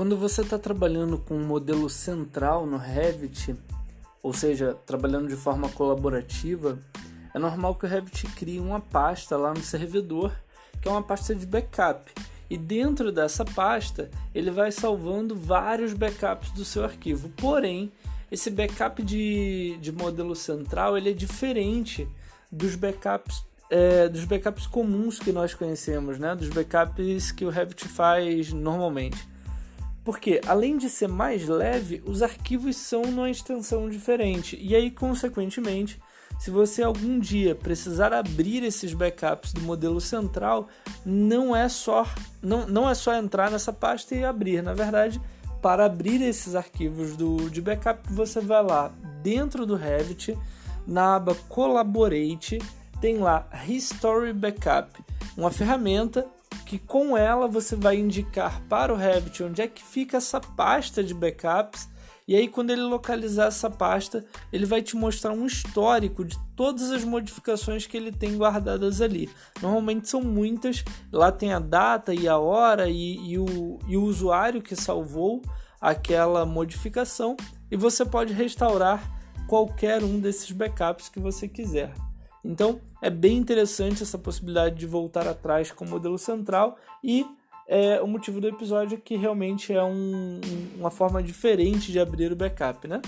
Quando você está trabalhando com um modelo central no Revit, ou seja, trabalhando de forma colaborativa, é normal que o Revit crie uma pasta lá no servidor, que é uma pasta de backup. E dentro dessa pasta, ele vai salvando vários backups do seu arquivo. Porém, esse backup de, de modelo central ele é diferente dos backups é, dos backups comuns que nós conhecemos, né? dos backups que o Revit faz normalmente. Porque, além de ser mais leve, os arquivos são numa extensão diferente. E aí, consequentemente, se você algum dia precisar abrir esses backups do modelo central, não é só não, não é só entrar nessa pasta e abrir. Na verdade, para abrir esses arquivos do, de backup, você vai lá dentro do Revit, na aba Collaborate, tem lá History Backup, uma ferramenta que com ela você vai indicar para o Revit onde é que fica essa pasta de backups e aí quando ele localizar essa pasta, ele vai te mostrar um histórico de todas as modificações que ele tem guardadas ali. Normalmente são muitas, lá tem a data e a hora e, e, o, e o usuário que salvou aquela modificação e você pode restaurar qualquer um desses backups que você quiser. Então é bem interessante essa possibilidade de voltar atrás com o modelo central e é, o motivo do episódio é que realmente é um, uma forma diferente de abrir o backup, né?